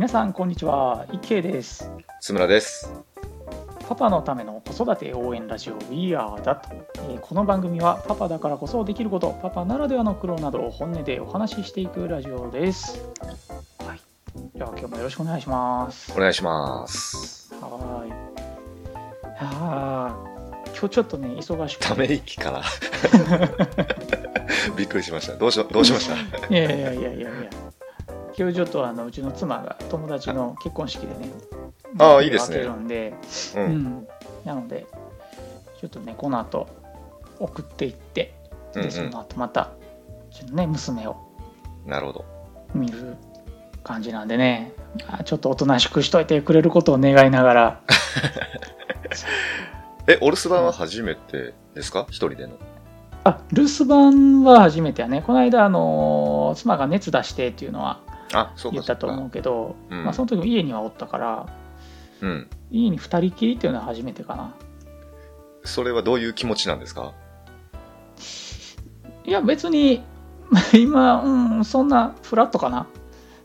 皆さんこんにちは。池です。津村です。パパのための子育て応援ラジオ We Are That、えーこの番組はパパだからこそできることパパならではの苦労などを本音でお話ししていくラジオです。はい。じゃあ今日もよろしくお願いします。お願いします。はーい。あー今日ちょっとね忙しくて。ため息かな。びっくりしました。どうしどうしました？いやいやいやいやいや今日ちょっとあのうちの妻が友達の結婚式でねああいいですね。るんでううん。ん、なのでちょっとねこの後送っていってうんうん。でその後またちょっとね娘をなるほど。見る感じなんでね。まあちょっとおとなしくしといてくれることを願いながら。えお留守番は初めてですか？一人での。あ留守番は初めてやね。この間あの妻が熱出してっていうのは言ったと思うけどうん。まあ、その時も家にはおったからうん。家に2人きりっていうのは初めてかな。それはどういう気持ちなんですか？いや別に 今、うん、そんなフラットかな。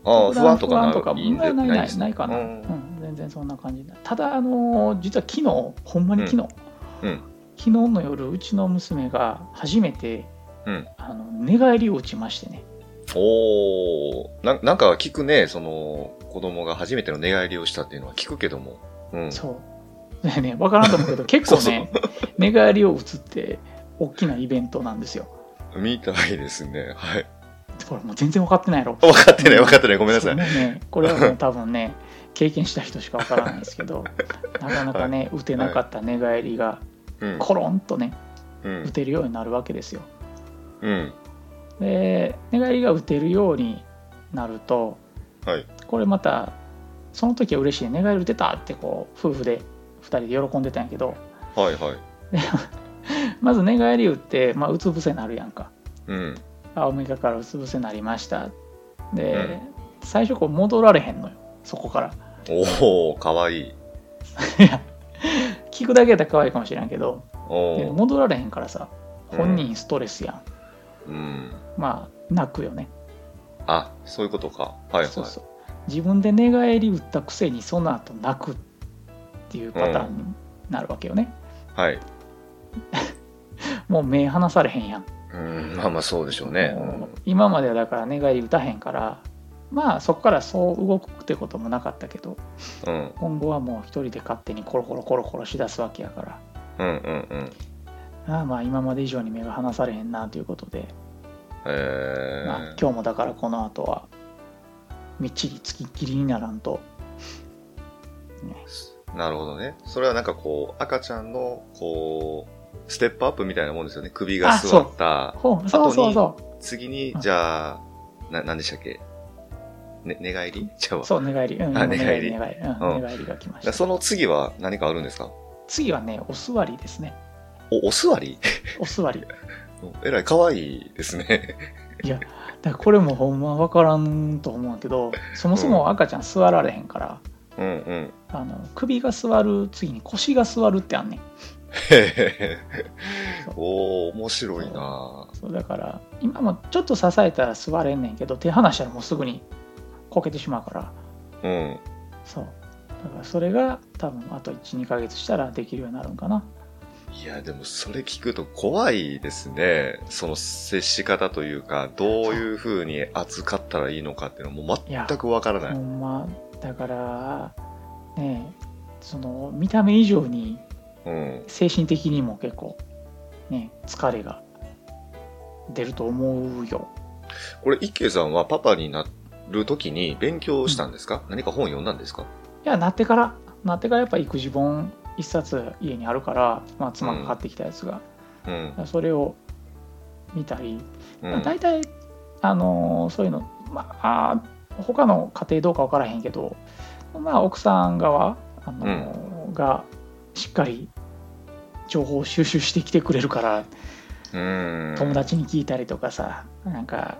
ああ不安とかとかないいないないないかな、ううんん、全然そんな感じ。ただあのー実は昨日ほんまに昨日、うん。昨日の夜うちの娘が初めてうん。あの寝返りを打ちましてねおおななんか聞くねその子供が初めての寝返りをしたっていうのは聞くけども。うん。そう。ねね分からんと思うけど 結構ね寝返りを打つって大きなイベントなんですよ。みたいですね。はい。これもう全然分かってないやろ。分かってない分かってない。ごめんなさい。ね、これはもう多分ね、経験した人しかわからないですけど、なかなかね、打てなかった寝返りが、うん。コロンとね、うん。打てるようになるわけですよ。うんで、寝返りが打てるようになると、はい。これまた、その時は嬉しい、寝返り打てたってこう、夫婦で2人で喜んでたんやけど、はいはい。まず寝返り打って、まあ、うつ伏せになるやんか。うん。青みがからうつ伏せになりました。で、最初こう戻られへんのよ、そこから。おおかわい。い 聞くだけやったら可愛いかもしれんけど、戻られへんからさうん本人ストレスやん、うんまあ泣くよね、あそういうことか。はいはい。そうそう。自分で寝返り打ったくせにその後泣くっていうパターンになるわけよね、はい。もう目離されへんやん、うん。まあまあそうでしょうね。もう今まではだから寝返り打たへんからまあそこからそう動くってこともなかったけどうん。今後はもう一人で勝手にコロコロコロコロしだすわけやから。うんうんうんああまあ今まで以上に目が離されへんなということで。えまあ、今日もだからこの後はみっちりつきっきりにならんと、ね、ー、なるほどね。それはなんかこう赤ちゃんのこうステップアップみたいなもんですよね。首が座ったほうそうそうそ次にうん。じゃあな何でしたっけ、ね、寝返り？ちゃうわうそう寝返り、うん、あ寝返り。寝返り、うんうん。寝返りが来ました。だその次は何かあるんですか？次はねお座りですねお お座り？お座り。えらい可愛いですね。いやだこれもほんま分からんと思うけどそもそも赤ちゃん座られへんから、うんうん。あの首が座る次に腰が座るってあんねん。へへへおー面白いな。そう。だから今もちょっと支えたら座れんねんけど手離したらもうすぐにこけてしまうから。うん。そう。だからそれが多分あと12ヶ月したらできるようになるんかないや、でもそれ聞くと怖いですね。その接し方というか、どういう風に扱ったらいいのかっていうのも全くわからない。ほんまだからねえその見た目以上にうん。精神的にも結構ね疲れが出ると思うよこれ、一慶さんはパパになる時に勉強したんですか、何か本読んだんですか？いやなってからなってからやっぱ育児本一冊家にあるから、まあ、妻が買ってきたやつが、うん。それを見たり、うん。大体あのそういうのまあ他の家庭どうか分からへんけどまあ奥さん側あの、がしっかり情報を収集してきてくれるからうん。友達に聞いたりとかさなんか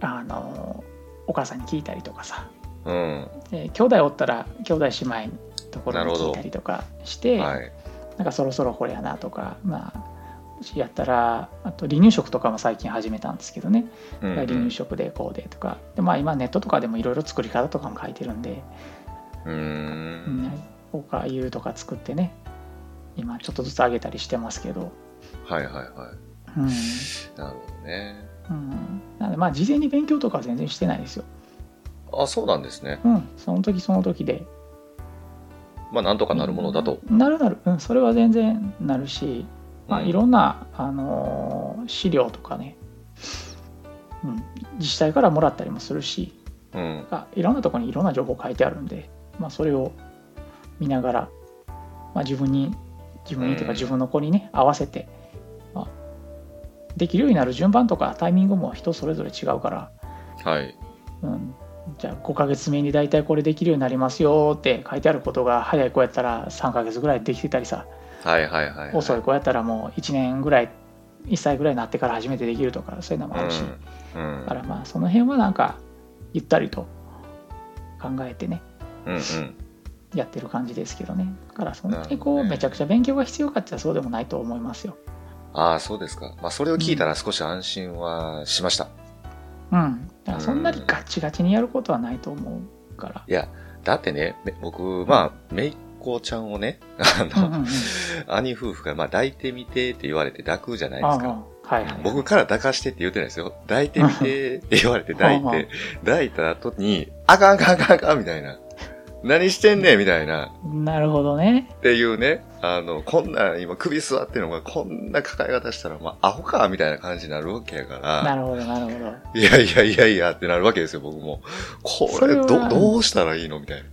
あのお母さんに聞いたりとかさうん。で兄弟おったら兄弟姉妹のところに聞いたりとかしてはい。なんかそろそろこれやなとかまあやったらあと離乳食とかも最近始めたんですけどね、うんうん。離乳食でこうでとか。で、まあ、今ネットとかでもいろいろ作り方とかも書いてるんで、うん、おかゆとか作ってね。今ちょっとずつあげたりしてますけど、はいはいはい。うん。なるほどね。うん、なのでまあ事前に勉強とかは全然してないですよ、あ、そうなんですね。うん、その時その時で。まあ、なんとかなるものだと。なるなる、うん、それは全然なるし、まあ、うん。いろんな、あのー資料とかね、うん、自治体からもらったりもするしうん。あいろんなところにいろんな情報書いてあるんで、まあ、それを見ながら、まあ、自分に自分にというかうん。自分の子にね合わせて、まあ、できるようになる順番とかタイミングも人それぞれ違うから、はい。うん、じゃあ5ヶ月目に大体これできるようになりますよって書いてあることが早い子やったら3ヶ月ぐらいできてたりさはいはいはい、はい。遅い子やったらもう1年ぐらい1歳ぐらいになってから初めてできるとかそういうのもあるし、うん。うんだからまあその辺はなんかゆったりと考えてねうんうん。やってる感じですけどねだからそんなにこうめちゃくちゃ勉強が必要かってそうでもないと思いますよああ、そうですか。まあ、それを聞いたら少し安心はしました。うんだからそんなにガチガチにやることはないと思うから。いや、だってね、め僕、まあ、めいっ子ちゃんをね、あの、うんうんうん。兄夫婦が、まあ、抱いてみてって言われて抱くじゃないですか。はいはいはい。僕から抱かしてって言ってないですよ。抱いてみてって言われて抱いうんうん。て、抱いた後に、あかんあかんあかんあかんみたいな。何してんねんみたいな。なるほどね。っていうね、あの、こんな、今首座ってるのがこんな抱え方したら、まあ、アホかみたいな感じになるわけやから、なるほどなるほど。いやいやいやいやってなるわけですよ、僕も。これ、それはど、どうしたらいいのみたいな。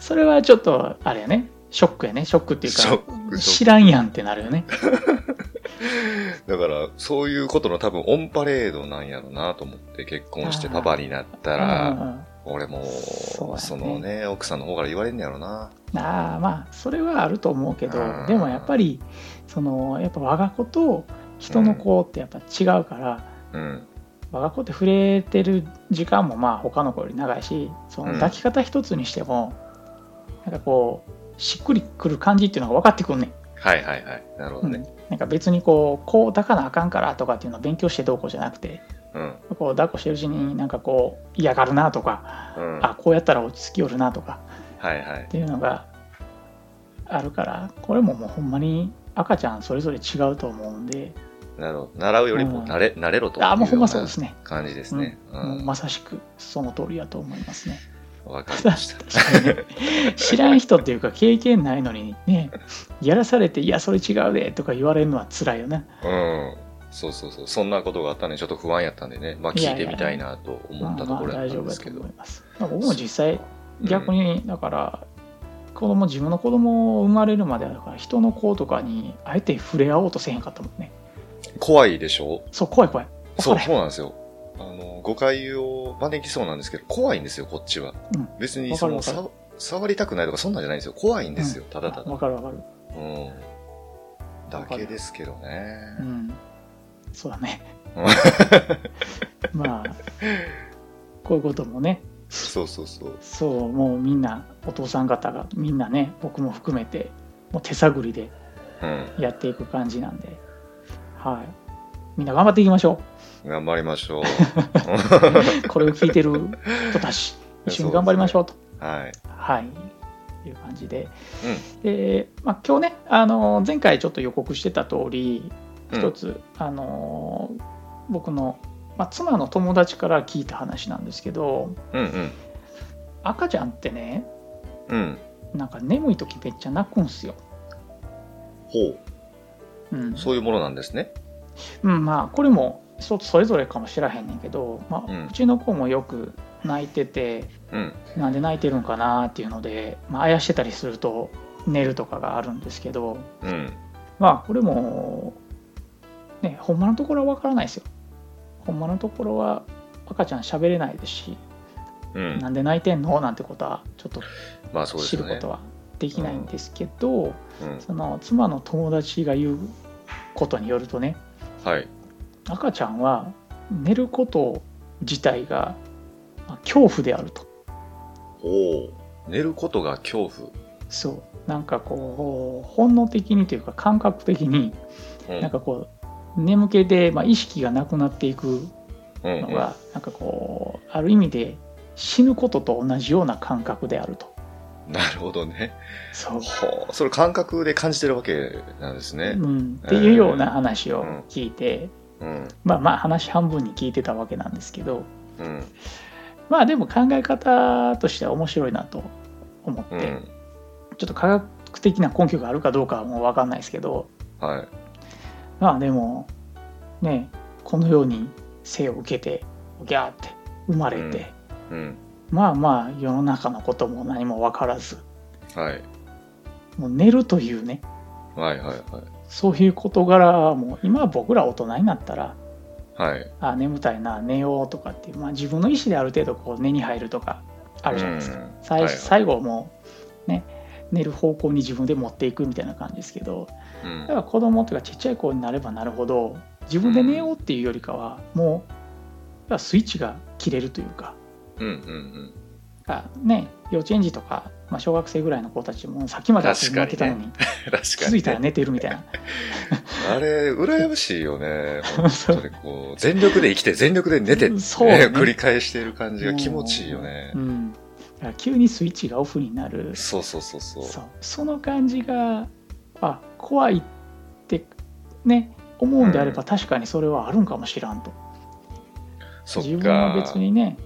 それはちょっとあれやね。ショックやね。ショックっていうか知らんやんってなるよね。だから、そういうことの多分オンパレードなんやろなと思って結婚してパパになったうんら、俺も、そのね、奥さんの方から言われんねやろな。ああまあそれはあると思うけどうんでもやっぱりそのやっぱ我が子と人の子ってやっぱ違うから、うん。我が子って触れてる時間もまあ他の子より長いしそのうん抱き方一つにしても、なんかこうしっくりくる感じっていうのが分かってくんねん、はいはいはい。なるほどね。なんか別にこうこう抱かなあかんからとかっていうのを勉強してどうこうじゃなくてうん。こう抱っこしてるうちになんかこう嫌がるなとか、うん。あこうやったら落ち着きよるなとかはいはいっ。ていうのがあるからこれももうほんまに赤ちゃんそれぞれ違うと思うんでなるほど。習うよりも慣れ、慣れろというあもうほんまそうよですね、感じですね。まさしくその通りだと思いますねわかりました。知らん人っていうか経験ないのにねやらされて「いやそれ違うで」とか言われるのは辛いよねうん。そうそうそう。そんなことがあったんで、ちょっと不安やったんでね。まあ聞いてみたいなと思ったところやったんですけどまあまあ大丈夫だと思い。ますまあ僕も実際逆にだから子供自分の子供生まれるまではだから人の子とかにあえて触れ合おうとせへんかったもんね怖いでしょ？そう怖い怖いそう、そうなんですよ。あの、誤解を招きそうなんですけど、怖いんですよ、こっちは。うん別に、その、触りたくないとかそんなんじゃないんですよ。怖いんですよ、ただただ。分かる分かるうん。だけですけどねう。んそうだねうん まあこういうこともねそうそうそう。そうもうみんなお父さん方がみんなね僕も含めてもう手探りでうん。やっていく感じなんではいみんな頑張っていきましょ頑張りましょう。う これを聞いてる人たち一緒に頑張りましょうとはい。はいいう感じでうん。で、まあ、今日ねあの前回ちょっと予告してた通りうん一つ、あの僕の、まあ、妻の友達から聞いた話なんですけどうんうん。赤ちゃんってねうん。なんか眠い時めっちゃ泣くんすよ。ほうんう。そういうものなんですね。うん、まあこれもそそれぞれかもしらへんねんけど、まあうんうちの子もよく泣いててうん。なんで泣いてるんかなっていうので、まあ、あやしてたりすると寝るとかがあるんですけどうん。まあこれもねほんまのところはわからないですよ。ほんまのところは赤ちゃん喋れないですし、うん。なんで泣いてんの？なんてことはちょっと知ること。はできないんですけど、うん。その妻の友達が言うことによるとねはい。赤ちゃんは寝ること自体がまあ恐怖であるとほう。寝ることが恐怖。そうなんかこう本能的にというか感覚的にうんなんかこう眠気で、まあ、意識がなくなっていくうんうんのが、なんかこうある意味で死ぬことと同じような感覚であるとなるほどね。そう、それ感覚で感じてるわけなんですね。うん、っていうような話をうん聞いて、うん。まあまあ話半分に聞いてたわけなんですけどうん。まあでも考え方としては面白いなと思って、うん。ちょっと科学的な根拠があるかどうかはもう分かんないですけどはい。まあでもねこのように生を受けてギャーって生まれて、うん。まあまあ世の中のことも何も分からずはい。もう寝るというねはいはいはい。そういう事柄はもう今僕ら大人になったらはい。あ眠たいな寝ようとかっていう、まあ、自分の意思である程度こう寝に入るとかあるじゃないですか、うん最はいはい最後もうね寝る方向に自分で持っていくみたいな感じですけどうんだから子供うかちっちゃい子になればなるほど自分で寝ようっていうよりかはもうスイッチが切れるというか。うんうんあね幼稚園児とか、まあ、小学生ぐらいの子たちもさっきまで遊びになってたの にね。気づいたら寝てるみたいな。あれ、羨ましいよね。そう。本当にこう、全力で生きて、全力で寝てって、そうね。繰り返している感じが気持ちいいよね。う。ん、だから急にスイッチがオフになる。そうそうそうそう。そう。その感じがあ怖いってね思うんであればうん。確かにそれはあるんかもしらんと。自分は別にね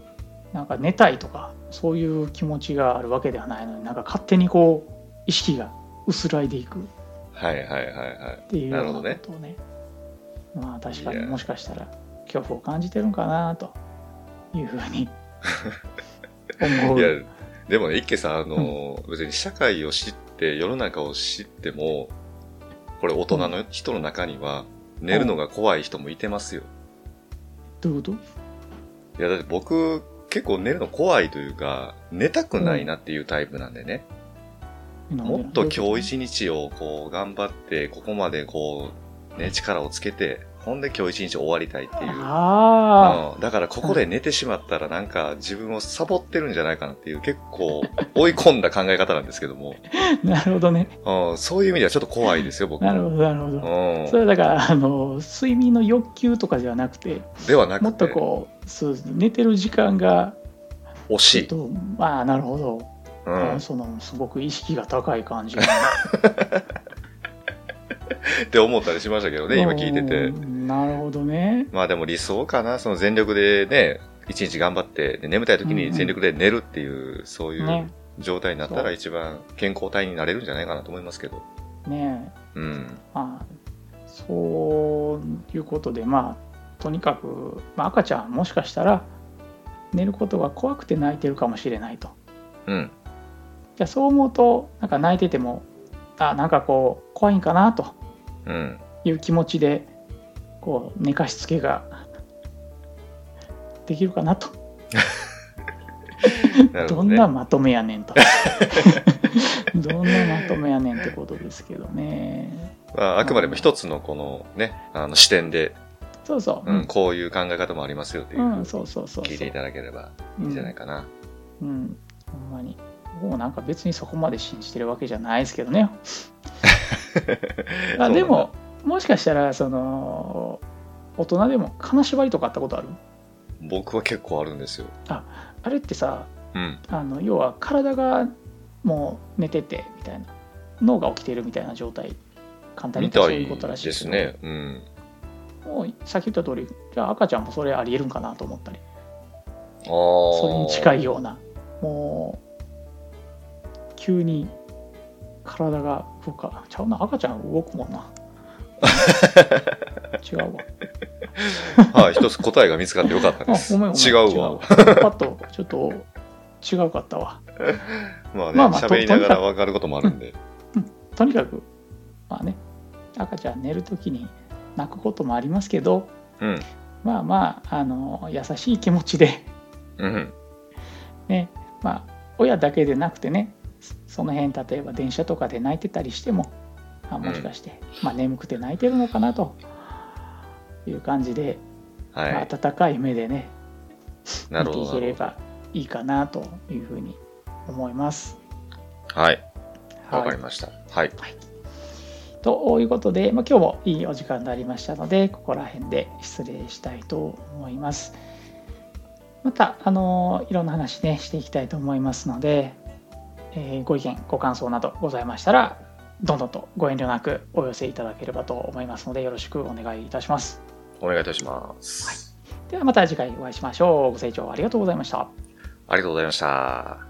なんか寝たいとかそういう気持ちがあるわけではないのになんか勝手にこう意識が薄らいでいく。っはいはいはいはい。ていうようなことをね。まあ確かにもしかしたら恐怖を感じてるんかなというふうに 思う。いや、でもね、一家さん、あの、別に社会を知って、世の中を知っても、これ大人の人の中には、寝るのが怖い人もいてますよ。どういうこいや、だって僕、結構寝るの怖いというか、寝たくないなっていうタイプなんでね。ともっと今日一日をこう頑張って、ここまでこう、ね、力をつけて、ほんで今日一日終わりたいっていう。あうん、だからここで寝てしまったらなんか自分をサボってるんじゃないかなっていう結構追い込んだ考え方なんですけども、あ なるほどね。うん、そういう意味ではちょっと怖いですよ、僕も。なるほどなるほど。うん。それはだからあの睡眠の欲求とかではなくてではなくて、もっとこうそう寝てる時間が惜しい。とまあなるほど、うん、そのすごく意識が高い感じ って思ったりしましたけどね、今聞いててう。んなるほどねまあでも理想かな、その全力でね、一日頑張って、で眠たい時に全力で寝るっていう、そういうね状態になったら一番健康体になれるんじゃないかなと思いますけど。ねうん。まあそういうことでまあとにかく、まあ、赤ちゃんもしかしたら寝ることが怖くて泣いてるかもしれないとうん。じゃあそう思うとなんか泣いててもあなんかこう怖いんかなとうん。いう気持ちでこう寝かしつけができるかなと、どね。どんなまとめやねんと。どんなまとめやねんってことですけどね。まあ、あくまでも一つのこのね、あの視点で、そうそう、うん、こういう考え方もありますよっていうう、ん、そうそうそうそう。聞いていただければいいんじゃないかな。うん、うん、ほんまに。もうなんか別にそこまで信じてるわけじゃないですけどね あでももしかしたらその大人でも金縛りとかあったことある？僕は結構あるんですよ。あれってさうん。あの要は体がもう寝ててみたいな脳が起きてるみたいな状態簡単にみたい言ったらそういうことらしいですね。うん。もうさっき言った通りじゃあ赤ちゃんもそれありえるんかなと思ったりああ。それに近い。いようなもう急に体が動かちゃうな赤ちゃん動くもんな違うわ はい、一つ答えが見つかってよかったあです。違うわ。パッとちょっと違うかったわまあね、まあまあ喋りながら分かることもあるんで。とにかくまあね赤ちゃん寝る時に泣くこともありますけどうん。まあまああの優しい気持ちでうん。ねまあ親だけでなくてねその辺例えば電車とかで泣いてたりしてもあもしかして、まあ、眠くて泣いてるのかなという感じで、はい。まあ、温かい目でね見てい。ければいいかなというふうに思います。はい。わかりました。はい。ということで、まあ、今日もいいお時間になりましたので、ここら辺で失礼したいと思います。また、あのいろんな話ね、していきたいと思いますので、えーご意見、ご感想などございましたら、どんどんとご遠慮なくお寄せいただければと思いますので、よろしくお願いいたします。お願いいたします。ではまた次回お会いしましょう。ご清聴ありがとうございました。ありがとうございました。